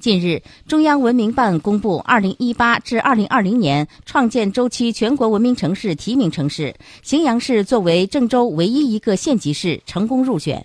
近日中央文明办公布二零一八至二零二零年创建周期全国文明城市提名城市荥阳市作为郑州唯一一个县级市成功入选。